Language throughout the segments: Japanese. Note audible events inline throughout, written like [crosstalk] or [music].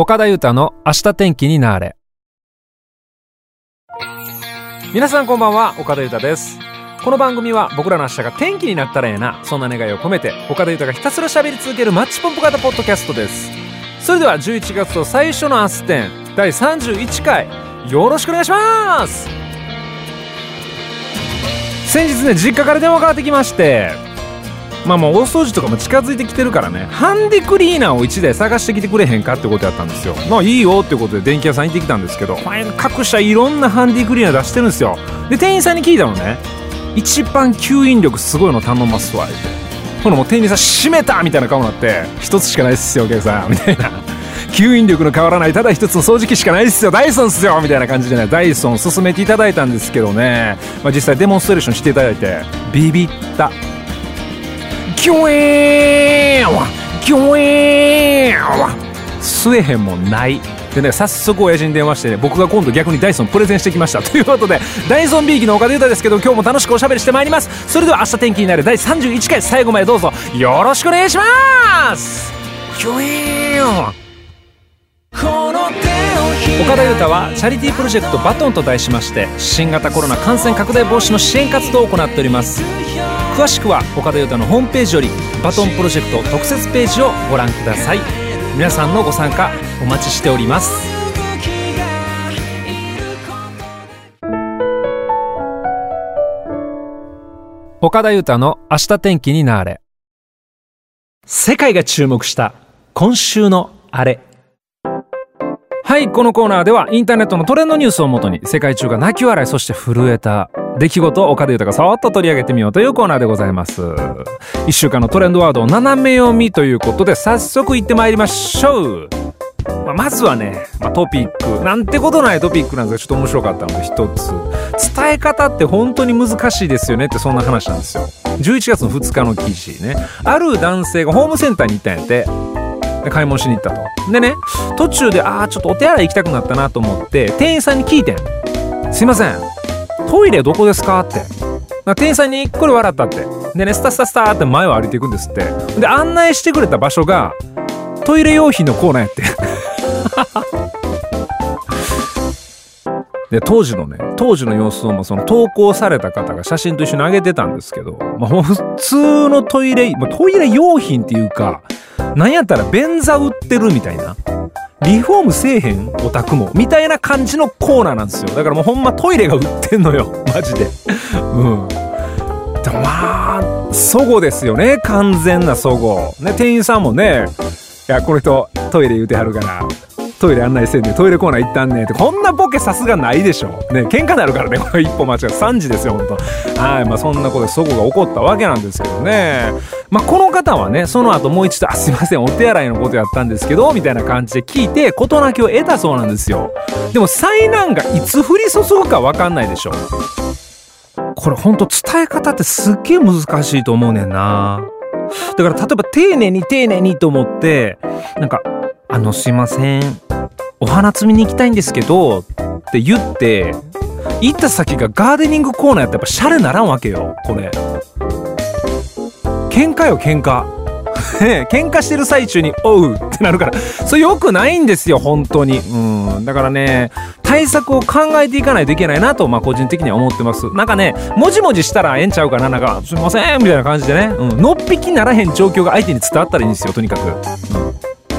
岡田裕太の明日天気になれ。皆さんこんばんは岡田裕太です。この番組は僕らの明日が天気になったらええなそんな願いを込めて岡田裕太がひたすら喋り続けるマッチポンプ型ポッドキャストです。それでは11月の最初の明日天第31回よろしくお願いします。先日ね実家から電話かかってきましてまあもう大掃除とかも近づいてきてるからね。ハンディクリーナーを1台探してきてくれへんかってことやったんですよ。まあいいよってことで電気屋さん行ってきたんですけど。各社いろんなハンディクリーナー出してるんですよ。で店員さんに聞いたのね。一番吸引力すごいの頼ますわって。ほらもう店員さん閉めたみたいな顔になって一つしかないっすよお客さんみたいな。吸引力の変わらないただ一つの掃除機しかないっすよダイソンっすよみたいな感じでね。ダイソン勧めていただいたんですけどね、まあ、実際デモンストレーションしていただいてビビった。キュエーンキュエーン吸えへんもない。でね早速親父に電話してね僕が今度逆にダイソンプレゼンしてきました。[laughs] ということでダイソンビーキの岡田裕太ですけど今日も楽しくおしゃべりしてまいります。それでは明日天気になる第31回最後までどうぞ。よろしくお願いします。キュエーン岡田裕太はチャリティープロジェクトバトンと題しまして新型コロナ感染拡大防止の支援活動を行っております。詳しくは岡田裕太のホームページよりバトンプロジェクト特設ページをご覧ください。皆さんのご参加お待ちしております。岡田裕太の明日天気になれ。世界が注目した今週のあれ。はいこのコーナーではインターネットのトレンドニュースをもとに世界中が泣き笑いそして震えた出来事を岡田豊がさっと取り上げてみようというコーナーでございます。1週間のトレンドワードを斜め読みということで早速いってまいりましょう。まあ、まずはね、まあ、トピック。なんてことないトピックなんですがちょっと面白かったので一つ。伝え方って本当に難しいですよねってそんな話なんですよ。11月の2日の記事ね。ある男性がホームセンターに行ったんやって。買い物しに行ったと。でね途中でああちょっとお手洗い行きたくなったなと思って店員さんに聞いてん。すいません。トイレどこですかって。店員さんにこれ笑ったって。でねスタスタスタって前を歩いていくんですって。で案内してくれた場所がトイレ用品のコーナーやって。[laughs] で当時のね当時の様子をもその投稿された方が写真と一緒に上げてたんですけど、まあ、普通のトイレ、ま、トイレ用品っていうかなんやったら便座売ってるみたいな。リフォームせえへんオタクもみたいな感じのコーナーなんですよ。だからもうほんまトイレが売ってんのよ。[laughs] マジで。うん。でもまあそごですよね。完全なそご。ね店員さんもねいやこの人トイレ言うてはるから。トイレ案内せんでトイレコーナー行ったんねってこんなボケさすがないでしょ。ね喧嘩なるからねこれ一歩間違え3時ですよほんとはいまあそんなことでそこが起こったわけなんですけどね。まあこの方はねその後もう一度「あすいませんお手洗いのことやったんですけど」みたいな感じで聞いて事なきを得たそうなんですよ。でも災難がいつ降り注ぐか分かんないでしょ。これほんと伝え方ってすっげえ難しいと思うねんな。だから例えば丁寧に丁寧にと思ってなんか「あのすいません。お花摘みに行きたいんですけどって言って行った先がガーデニングコーナーやったらやっぱシャレならんわけよこれ。喧嘩よ喧嘩。[laughs] 喧嘩してる最中に「おう」ってなるから。それよくないんですよ本当に。うん。だからね対策を考えていかないといけないなと、まあ、個人的には思ってます。なんかねもじもじしたらええんちゃうかななんか「すいません」みたいな感じでね、うん、のっぴきならへん状況が相手に伝わったらいいんですよとにかく、うん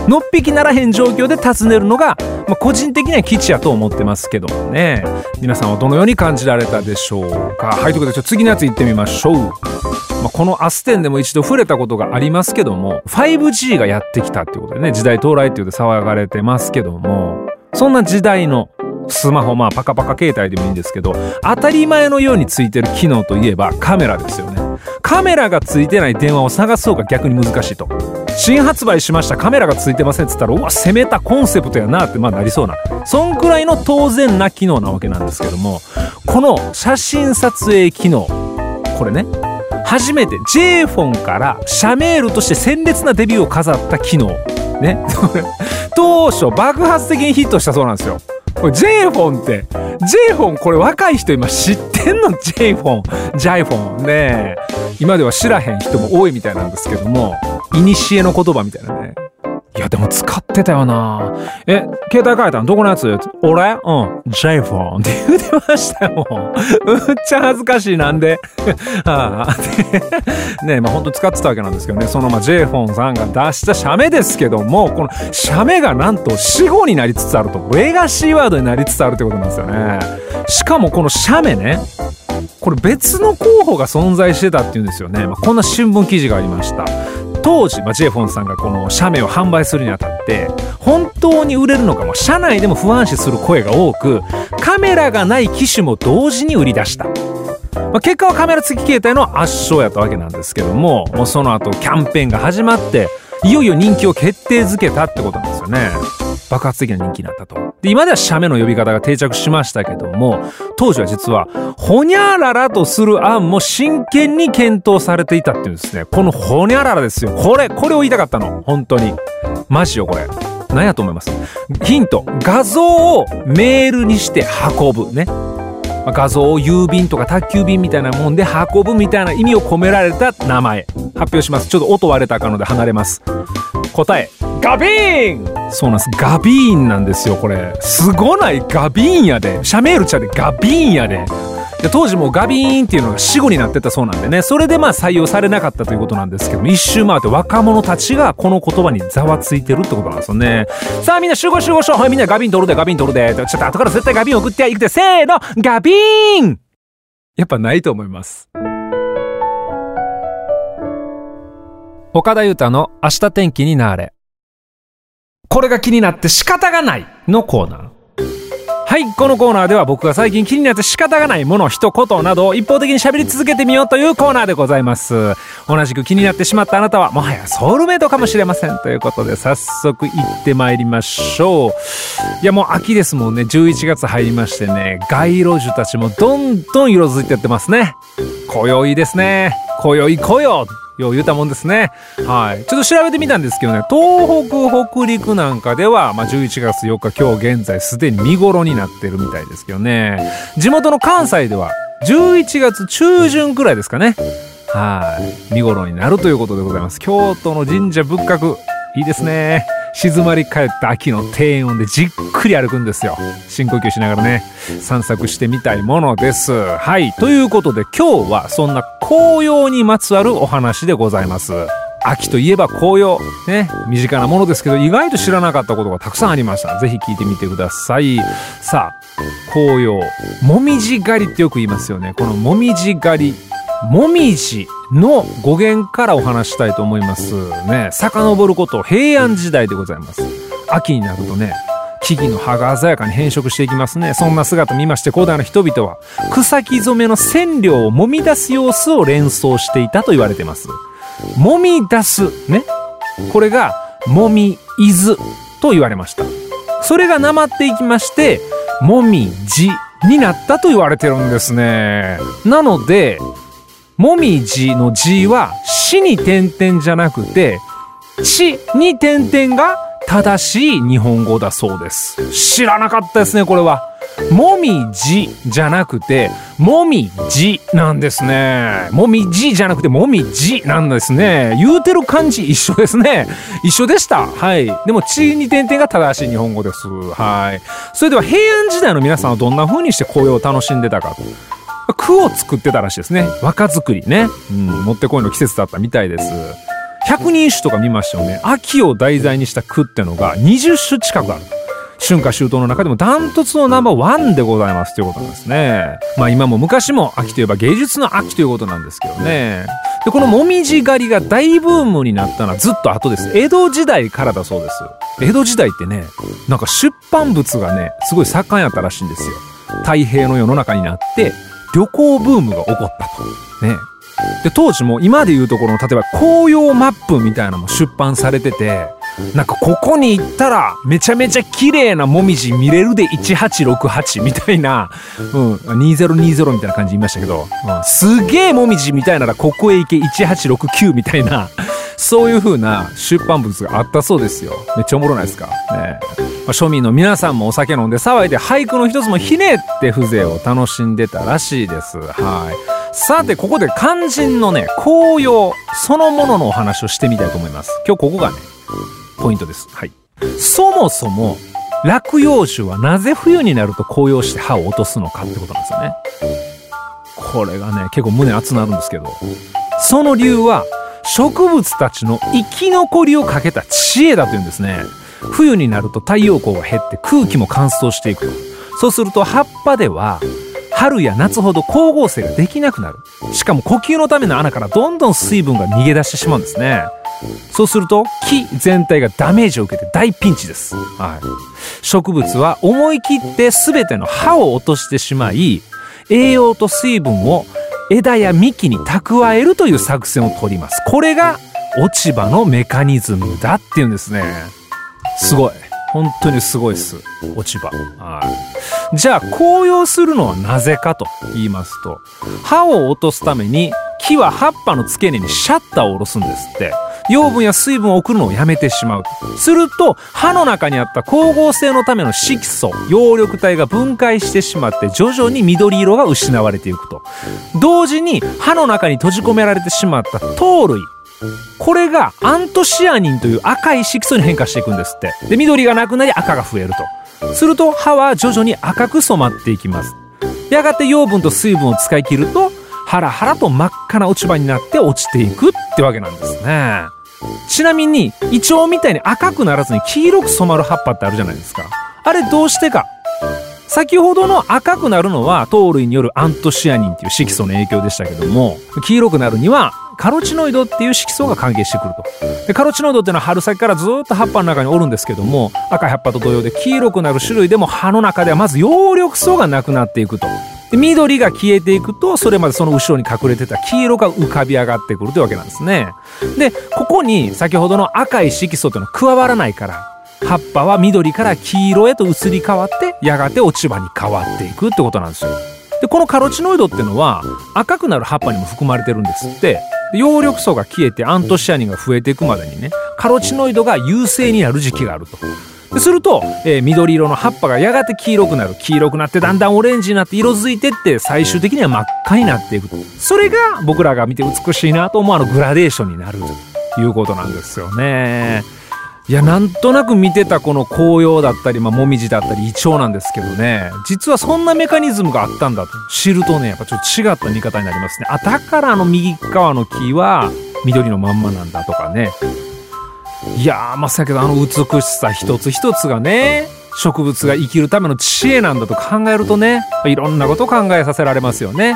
のっぴきならへん状況で尋ねるのが、まあ、個人的には基地やと思ってますけどもね。皆さんはどのように感じられたでしょうか。はいということで次のやついってみましょう、まあ、このアステンでも一度触れたことがありますけども 5G がやってきたっていうことでね時代到来っていうで騒がれてますけどもそんな時代のスマホまあパカパカ携帯でもいいんですけど当たり前のようについてる機能といえばカメラですよね。カメラがついてない電話を探そうが逆に難しいと。新発売しましたカメラがついてませんっつったらうわ攻めたコンセプトやなってまあなりそうな。そんくらいの当然な機能なわけなんですけどもこの写真撮影機能これね初めて J フォンから社メールとして鮮烈なデビューを飾った機能ね。[laughs] 当初爆発的にヒットしたそうなんですよ。これ J フォンって J フォンこれ若い人今知ってんのジェイフォンジャイフォンね今では知らへん人も多いみたいなんですけども古の言葉みたいなね。いや、でも使ってたよなえ、携帯変えたのどこのやつ？俺？うん。j フォンって言ってましたよ。うっちゃ恥ずかしい。なんで [laughs] はあ、ねまあ本当使ってたわけなんですけどね。そのまあ j フォンさんが出した写メですけども、この写メがなんと死後になりつつあると。レガシーワードになりつつあるってことなんですよね。しかもこの写メね。これ別の候補が存在してたっていうんですよね。まあ、こんな新聞記事がありました。当時、まあ、ジェフォンさんがこの写メを販売するにあたって本当に売れるのかも社内でも不安視する声が多くカメラがない機種も同時に売り出した。まあ、結果はカメラ付き携帯の圧勝やったわけなんですけどももうその後キャンペーンが始まっていよいよ人気を決定づけたってことなんですよね。爆発的な人気になったと。で、今では写メの呼び方が定着しましたけども、当時は実は、ほにゃららとする案も真剣に検討されていたっていうんですね。このほにゃららですよ。これ、これを言いたかったの。本当に。マジよ、これ。何やと思います？ヒント。画像をメールにして運ぶ。ね。画像を郵便とか宅急便みたいなもんで運ぶみたいな意味を込められた名前。発表します。ちょっと音割れたかので離れます。答え。ガビーンそうなんです。ガビーンなんですよ、これ。すごないガビーンやで。シャメール茶でガビーンやで。で当時もガビーンっていうのが死後になってたそうなんでねそれでまあ採用されなかったということなんですけども一周回って若者たちがこの言葉にざわついてるってことなんですよねさあみんな集合集合しようはいみんなガビン取るでガビン取るでちょっと後から絶対ガビン送っていくでせーのガビーンやっぱないと思います岡田裕太の明日天気になれこれが気になって仕方がないのコーナーはい、このコーナーでは僕が最近気になって仕方がないもの、一言などを一方的に喋り続けてみようというコーナーでございます。同じく気になってしまったあなたは、もはやソウルメイトかもしれません。ということで、早速行ってまいりましょう。いや、もう秋ですもんね。11月入りましてね、街路樹たちもどんどん色づいてってますね。今宵ですね。今宵来よよう言うたもんですね。はい。ちょっと調べてみたんですけどね、東北、北陸なんかでは、まあ、11月4日、今日現在すでに見頃になってるみたいですけどね。地元の関西では、11月中旬くらいですかね。はい。見頃になるということでございます。京都の神社仏閣、いいですね。静まり返った秋の庭園音でじっくり歩くんですよ。深呼吸しながらね、散策してみたいものです。はい。ということで今日はそんな紅葉にまつわるお話でございます。秋といえば紅葉。ね。身近なものですけど、意外と知らなかったことがたくさんありました。ぜひ聞いてみてください。さあ、紅葉。もみじ狩りってよく言いますよね。このもみじ狩り。もみじの語源からお話したいと思いますね。遡ること平安時代でございます。秋になるとね、木々の葉が鮮やかに変色していきますね。そんな姿見まして古代の人々は草木染めの染料を揉み出す様子を連想していたと言われています。揉み出す。ね。これが、もみいずと言われました。それがなまっていきまして、もみじになったと言われてるんですね。なので、もみじのじは、しに点々じゃなくて、ちに点々が正しい日本語だそうです。知らなかったですね、これは。もみじじゃなくて、もみじなんですね。もみじじゃなくて、もみじなんですね。言うてる感じ一緒ですね。一緒でした。はい。でも、ちに点々が正しい日本語です。はい。それでは、平安時代の皆さんはどんな風にして紅葉を楽しんでたかと。句を作ってたらしいですね。和歌作りね。うん、もってこいの季節だったみたいです。百人一首とか見ましたよね。秋を題材にした句ってのが20首近くある。春夏秋冬の中でもダントツのナンバーワンでございますということなんですね。まあ今も昔も秋といえば芸術の秋ということなんですけどね。で、このもみじ狩りが大ブームになったのはずっと後です。江戸時代からだそうです。江戸時代ってね、なんか出版物がね、すごい盛んやったらしいんですよ。太平の世の中になって、旅行ブームが起こったと。ね。で、当時も今で言うところの、例えば紅葉マップみたいなのも出版されてて、なんかここに行ったらめちゃめちゃ綺麗なもみじ見れるで1868みたいな、うん、2020みたいな感じ言いましたけど、うん、すげえもみじみたいならここへ行け1869みたいな、そういう風な出版物があったそうですよ。めっちゃおもろないですか？ねまあ、庶民の皆さんもお酒飲んで騒いで俳句の一つもひねって風情を楽しんでたらしいです。はい。さて、ここで肝心のね、紅葉そのもののお話をしてみたいと思います。今日ここがね、ポイントです。はい。そもそも、落葉樹はなぜ冬になると紅葉して葉を落とすのかってことなんですよね。これがね、結構胸熱なるんですけど、その理由は、植物たちの生き残りをかけた知恵だというんですね。冬になると太陽光が減って空気も乾燥していく。そうすると葉っぱでは春や夏ほど光合成ができなくなる。しかも呼吸のための穴からどんどん水分が逃げ出してしまうんですね。そうすると木全体がダメージを受けて大ピンチです。はい。植物は思い切って全ての葉を落としてしまい、栄養と水分を枝や幹に蓄えるという作戦を取ります。これが落ち葉のメカニズムだっていうんですね。すごい。本当にすごいっす。落ち葉。はい。じゃあ、紅葉するのはなぜかと言いますと、葉を落とすために木は葉っぱの付け根にシャッターを下ろすんですって。養分や水分を送るのをやめてしまう。すると、歯の中にあった光合成のための色素、葉緑体が分解してしまって徐々に緑色が失われていくと。同時に歯の中に閉じ込められてしまった糖類、これがアントシアニンという赤い色素に変化していくんですって。で、緑がなくなり赤が増えると。すると歯は徐々に赤く染まっていきます。やがて養分と水分を使い切ると、ハラハラと真っ赤な落ち葉になって落ちていくってわけなんですね。ちなみに、イチョウみたいに赤くならずに黄色く染まる葉っぱってあるじゃないですか。あれどうしてか。先ほどの赤くなるのは糖類によるアントシアニンっていう色素の影響でしたけども、黄色くなるにはカロチノイドっていう色素が関係してくると。で、カロチノイドっていうのは春先からずっと葉っぱの中におるんですけども、赤い葉っぱと同様で黄色くなる種類でも葉の中ではまず葉緑素がなくなっていくと。で緑が消えていくとそれまでその後ろに隠れてた黄色が浮かび上がってくるというわけなんですね。でここに先ほどの赤い色素というのは加わらないから葉っぱは緑から黄色へと移り変わってやがて落ち葉に変わっていくってことなんですよ。でこのカロチノイドってのは赤くなる葉っぱにも含まれてるんですって葉緑素が消えてアントシアニンが増えていくまでにねカロチノイドが優勢になる時期があると。すると、えー、緑色の葉っぱがやがて黄色くなる。黄色くなってだんだんオレンジになって色づいてって最終的には真っ赤になっていく。それが僕らが見て美しいなと思うあのグラデーションになる。ということなんですよね。いやなんとなく見てたこの紅葉だったり、まあ、もみじだったりイチョウなんですけどね。実はそんなメカニズムがあったんだと。知るとねやっぱちょっと違った見方になりますね。あだからあの右側の木は緑のまんまなんだとかね。いやー、まさけどあの美しさ一つ一つがね、植物が生きるための知恵なんだと考えるとね、いろんなことを考えさせられますよね。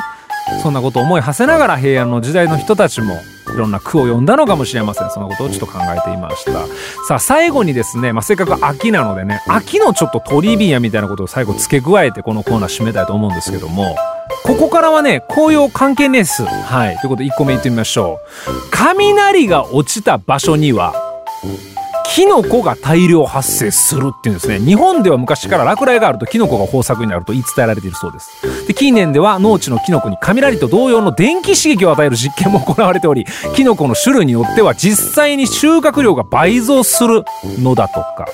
そんなことを思い馳せながら平安の時代の人たちもいろんな句を読んだのかもしれません。そのことをちょっと考えていました。さあ最後にですね、まあ、せっかく秋なのでね、秋のちょっとトリビアみたいなことを最後付け加えてこのコーナー締めたいと思うんですけども、ここからはね、紅葉関係ねえっす。はい。ということで1個目言ってみましょう。雷が落ちた場所には、キノコが大量発生するっていうんですね。日本では昔から落雷があるとキノコが豊作になると言い伝えられているそうです。で、近年では農地のキノコに雷と同様の電気刺激を与える実験も行われており、キノコの種類によっては実際に収穫量が倍増するのだとか。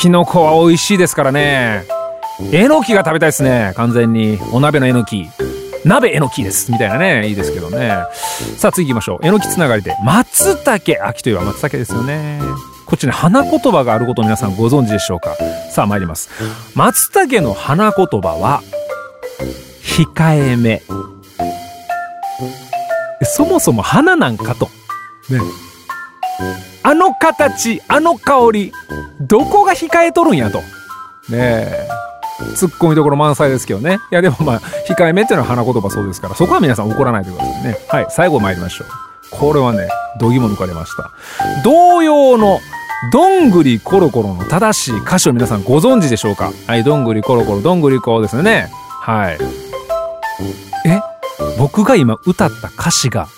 キノコは美味しいですからね。えのきが食べたいですね。完全に。お鍋のえのき。鍋えのきです。みたいなね。いいですけどね。さあ次行きましょう。えのきつながりで。松茸。秋といえば松茸ですよね。こっちに花言葉があること皆さんご存知でしょうかさあ参ります。松茸の花言葉は、控えめ。そもそも花なんかと。ね。あの形、あの香り、どこが控えとるんやと。ねえ。突っ込みどころ満載ですけどね。いやでもまあ、控えめっていうのは花言葉そうですから、そこは皆さん怒らないでくださいね。はい、最後参りましょう。これはね、どぎも抜かれました。同様の、どんぐりコロコロの正しい歌詞を皆さんご存知でしょうか？はい、どんぐりコロコロ、どんぐりこうですね。はい。え？僕が今歌った歌詞が、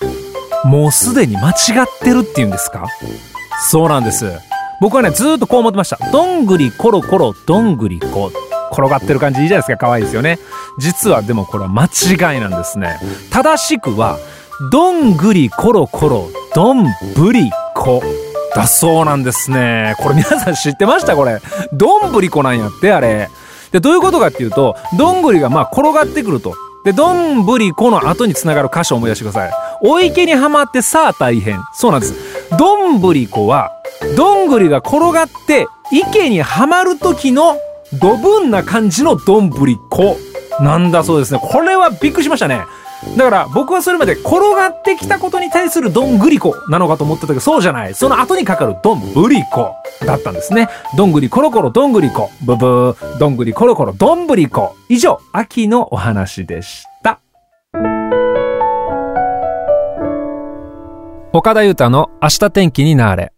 もうすでに間違ってるっていうんですか？そうなんです。僕はね、ずっとこう思ってました。どんぐりコロコロ、どんぐりこ。転がってる感じいいじゃないですか。可愛いですよね。実はでもこれは間違いなんですね。正しくは、どんぐりコロコロ、どんぶりこ。だそうなんですね。これ皆さん知ってました？これ。どんぶりこなんやって、あれ。で、どういうことかっていうと、どんぐりがまあ転がってくると。で、どんぶりこの後につながる箇所を思い出してください。お池にはまってさあ大変。そうなんです。どんぶりこは、どんぐりが転がって池にはまる時のドブンな感じのどんぶりこなんだそうですね。これはびっくりしましたね。だから僕はそれまで転がってきたことに対するどんぐりこなのかと思ってたけどそうじゃない。その後にかかるどんぶりこだったんですね。どんぐりコロコロどんぐりこ。ブブー。どんぐりコロコロどんぶりこ。以上、秋のお話でした。岡田裕太の明日天気になれ。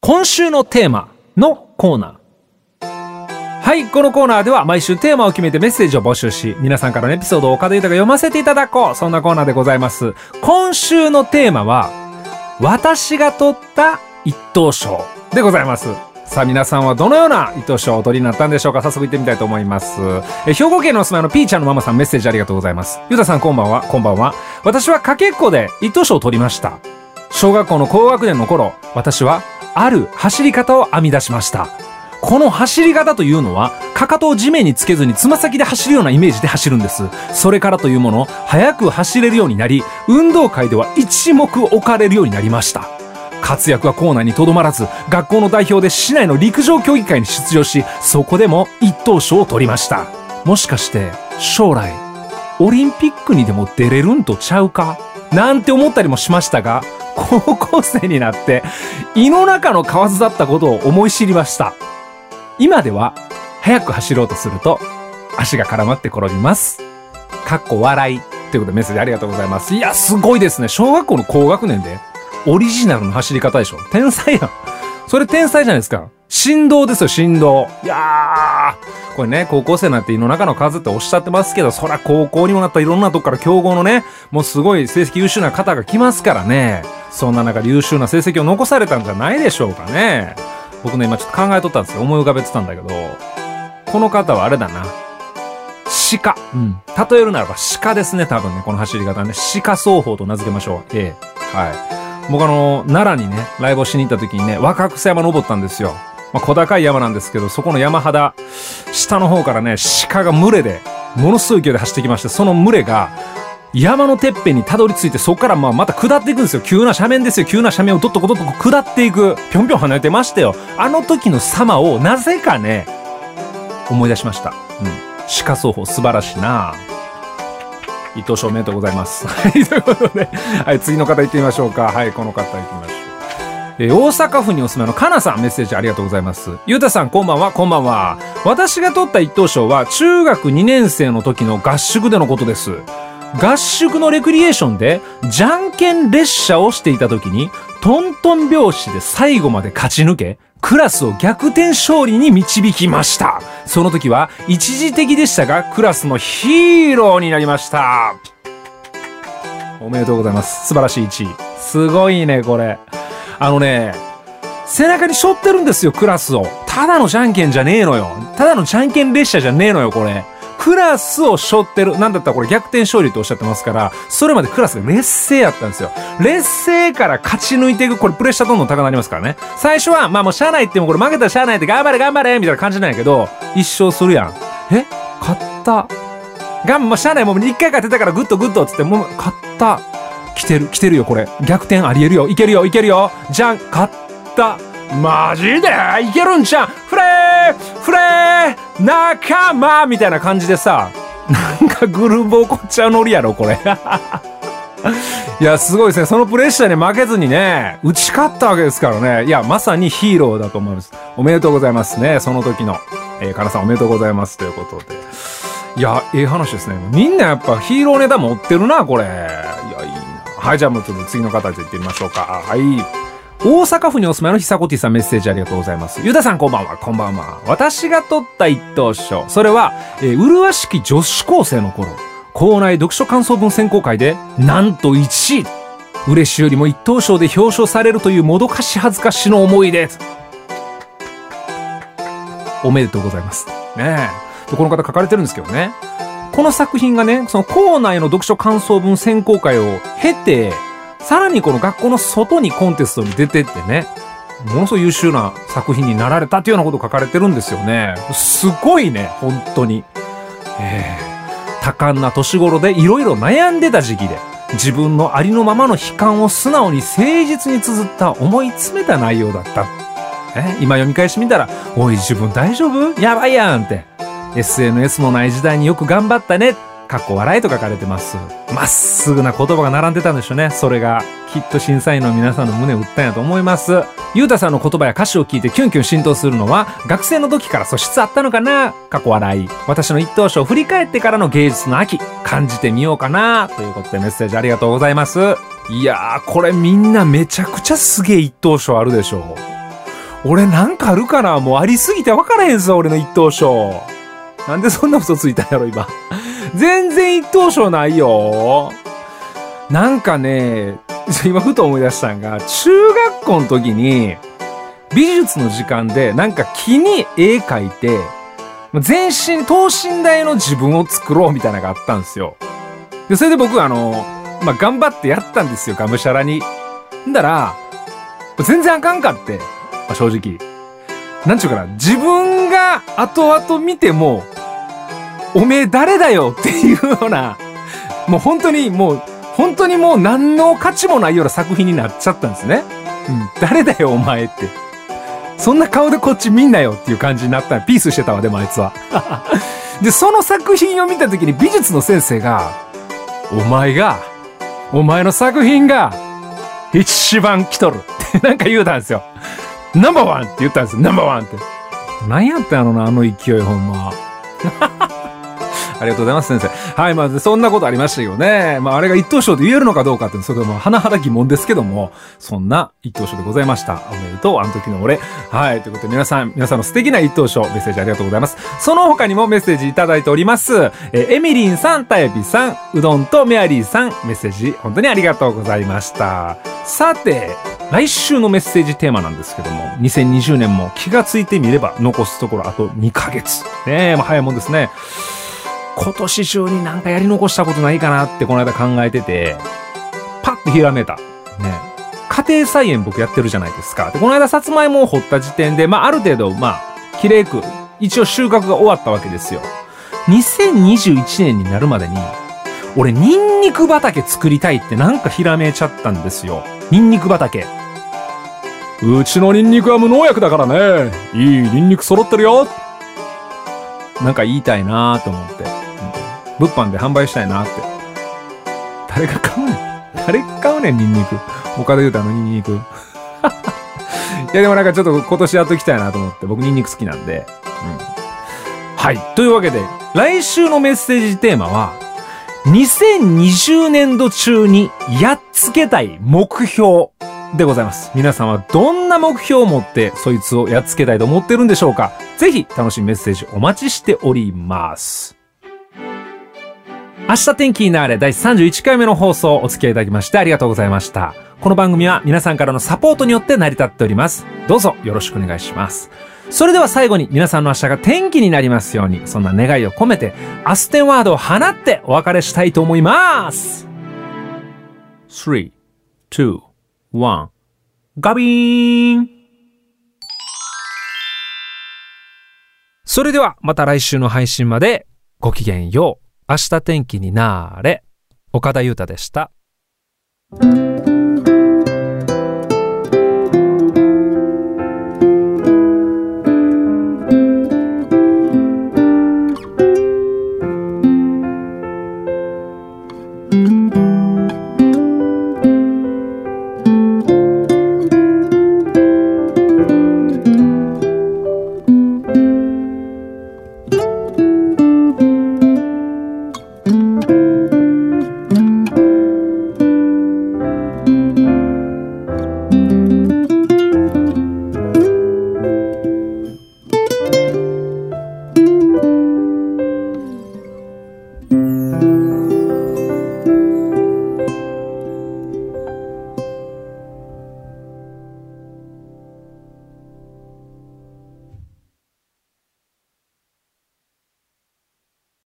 今週のテーマのコーナー。はい、このコーナーでは毎週テーマを決めてメッセージを募集し、皆さんからのエピソードを岡田豊が読ませていただこう。そんなコーナーでございます。今週のテーマは、私が取った一等賞でございます。さあ皆さんはどのような一等賞をお取りになったんでしょうか？早速行ってみたいと思います。え兵庫県のお住まいのピーちゃんのママさんメッセージありがとうございます。ゆうたさんこんばんは、こんばんは。私はかけっこで一等賞を取りました。小学校の高学年の頃、私はある走り方を編み出しました。この走り方というのは、かかとを地面につけずにつま先で走るようなイメージで走るんです。それからというもの、速く走れるようになり、運動会では一目置かれるようになりました。活躍は校内にとどまらず、学校の代表で市内の陸上競技会に出場し、そこでも一等賞を取りました。もしかして、将来、オリンピックにでも出れるんとちゃうか？なんて思ったりもしましたが、高校生になって、胃の中の蛙だったことを思い知りました。今では、早く走ろうとすると、足が絡まって転びます。かっこ笑い。ということでメッセージありがとうございます。いや、すごいですね。小学校の高学年で、オリジナルの走り方でしょ。天才やん。それ天才じゃないですか。振動ですよ、振動。いやー、これね、高校生なんて胃の中の数っておっしゃってますけど、そら高校にもなったいろんなとこから競合のね、もうすごい成績優秀な方が来ますからね。そんな中で優秀な成績を残されたんじゃないでしょうかね。僕ね、今ちょっと考えとったんですよ。思い浮かべてたんだけど、この方はあれだな。鹿。うん。例えるならば鹿ですね、多分ね、この走り方ね。鹿双方と名付けましょう。ええ。はい。僕あの、奈良にね、ライブをしに行った時にね、若草山登ったんですよ。まあ、小高い山なんですけど、そこの山肌、下の方からね、鹿が群れで、ものすごい勢いで走ってきまして、その群れが、山のてっぺんにたどり着いて、そこからまあまた下っていくんですよ。急な斜面ですよ。急な斜面をどっとこどっと下っていく。ぴょんぴょん離れてましたよ。あの時の様をなぜかね、思い出しました。うん。鹿双方素晴らしいな伊藤賞おめでとうございます。はい、ということで、はい、次の方行ってみましょうか。はい、この方行きましょう。えー、大阪府にお住まいのかなさんメッセージありがとうございます。ゆうたさんこんばんは、こんばんは。私が取った一等賞は中学2年生の時の合宿でのことです。合宿のレクリエーションで、じゃんけん列車をしていた時に、トントン拍子で最後まで勝ち抜け、クラスを逆転勝利に導きました。その時は一時的でしたが、クラスのヒーローになりました。おめでとうございます。素晴らしい1位。すごいね、これ。あのね、背中に背負ってるんですよ、クラスを。ただのじゃんけんじゃねえのよ。ただのじゃんけん列車じゃねえのよ、これ。クラスを背負ってる。なんだったらこれ逆転勝利とおっしゃってますから、それまでクラスが劣勢やったんですよ。劣勢から勝ち抜いていく。これプレッシャーどんどん高くなりますからね。最初は、まあもうしゃあないってもこれ負けたらしゃあないって頑張れ頑張れみたいな感じなんやけど、一生するやん。え？勝った？がん、もうしゃあない。もう一回勝てたから good good っつって、もう勝った。来てる、来てるよ、これ。逆転ありえるよ。いけるよ、いけるよ。じゃん、勝った。マジで？いけるんじゃんフレーフレー仲間みたいな感じでさ、なんかグルーブ起こっちゃうノリやろ、これ。[laughs] いや、すごいですね。そのプレッシャーに負けずにね、打ち勝ったわけですからね。いや、まさにヒーローだと思います。おめでとうございますね。その時の。えー、かなさんおめでとうございます。ということで。いや、ええ話ですね。みんなやっぱヒーローネタ持ってるな、これ。いや、いいな。はい、じゃあもうちょっと次の方で行ってみましょうか。はい。大阪府にお住まいのひさこてぃさんメッセージありがとうございます。ゆださんこんばんは、こんばんは。私が取った一等賞。それは、えー、麗しき女子高生の頃、校内読書感想文選考会で、なんと1位。嬉しいよりも一等賞で表彰されるというもどかし恥ずかしの思いです。おめでとうございます。ねえ。で、この方書かれてるんですけどね。この作品がね、その校内の読書感想文選考会を経て、さらにこの学校の外にコンテストに出てってね、ものすごい優秀な作品になられたっていうようなこと書かれてるんですよね。すごいね、本当に。えー、多感な年頃でいろいろ悩んでた時期で、自分のありのままの悲観を素直に誠実に綴った思い詰めた内容だった。え今読み返してみたら、おい自分大丈夫？やばいやんって。SNS もない時代によく頑張ったねっ。かっこ笑いと書かれてます。まっすぐな言葉が並んでたんでしょうね。それが、きっと審査員の皆さんの胸を打ったんやと思います。ゆうたさんの言葉や歌詞を聞いてキュンキュン浸透するのは、学生の時から素質あったのかな？過去笑い。私の一等賞を振り返ってからの芸術の秋、感じてみようかなということでメッセージありがとうございます。いやー、これみんなめちゃくちゃすげえ一等賞あるでしょう。俺なんかあるかな？もうありすぎて分からへんぞ、俺の一等賞。なんでそんな嘘ついたんやろ、今。全然一等賞ないよ。なんかね、今ふと思い出したんが、中学校の時に、美術の時間で、なんか木に絵描いて、全身、等身大の自分を作ろうみたいなのがあったんですよ。で、それで僕あの、まあ、頑張ってやったんですよ、がむしゃらに。んだら、全然あかんかって、まあ、正直。なんちゅうかな、自分が後々見ても、おめえ誰だよっていうような、もう本当にもう、本当にもう何の価値もないような作品になっちゃったんですね。うん、誰だよお前って。そんな顔でこっち見んなよっていう感じになったピースしてたわ、でもあいつは。[laughs] で、その作品を見た時に美術の先生が、お前が、お前の作品が、一番来とるってなんか言うたんですよ。ナンバーワンって言ったんです。ナンバーワンって。何やったんやろな、あの勢いほんま。ありがとうございます、先生。はい、まず、そんなことありましたよね。まあ、あれが一等賞と言えるのかどうかって、それも甚だ疑問ですけども、そんな一等賞でございました。おめでとう、あの時の俺。はい、ということで皆さん、皆さんの素敵な一等賞、メッセージありがとうございます。その他にもメッセージいただいております。えエミリンさん、たやぴさん、うどんとメアリーさん、メッセージ、本当にありがとうございました。さて、来週のメッセージテーマなんですけども、2020年も気がついてみれば残すところあと2ヶ月。ねえ、まあ早いもんですね。今年中になんかやり残したことないかなってこの間考えてて、パッてひらめいた。ね。家庭菜園僕やってるじゃないですか。で、この間さつまいもを掘った時点で、まあある程度、まあ、綺麗く、一応収穫が終わったわけですよ。2021年になるまでに、俺、ニンニク畑作りたいってなんかひらめいちゃったんですよ。ニンニク畑。うちのニンニクは無農薬だからね。いいニンニク揃ってるよ。なんか言いたいなーと思って。物販で販売したいなって。誰が買うねん誰が買うねん、ニンニク。岡田優太のニンニク。[laughs] いや、でもなんかちょっと今年やっときたいなと思って、僕ニンニク好きなんで。うん。はい。というわけで、来週のメッセージテーマは、2020年度中にやっつけたい目標でございます。皆さんはどんな目標を持ってそいつをやっつけたいと思ってるんでしょうかぜひ楽しいメッセージお待ちしております。明日天気になれ第31回目の放送お付き合いいただきましてありがとうございました。この番組は皆さんからのサポートによって成り立っております。どうぞよろしくお願いします。それでは最後に皆さんの明日が天気になりますように、そんな願いを込めて、アステンワードを放ってお別れしたいと思います !3、2、1、ガビーンそれではまた来週の配信までごきげんよう。明日天気になーれ。岡田裕太でした。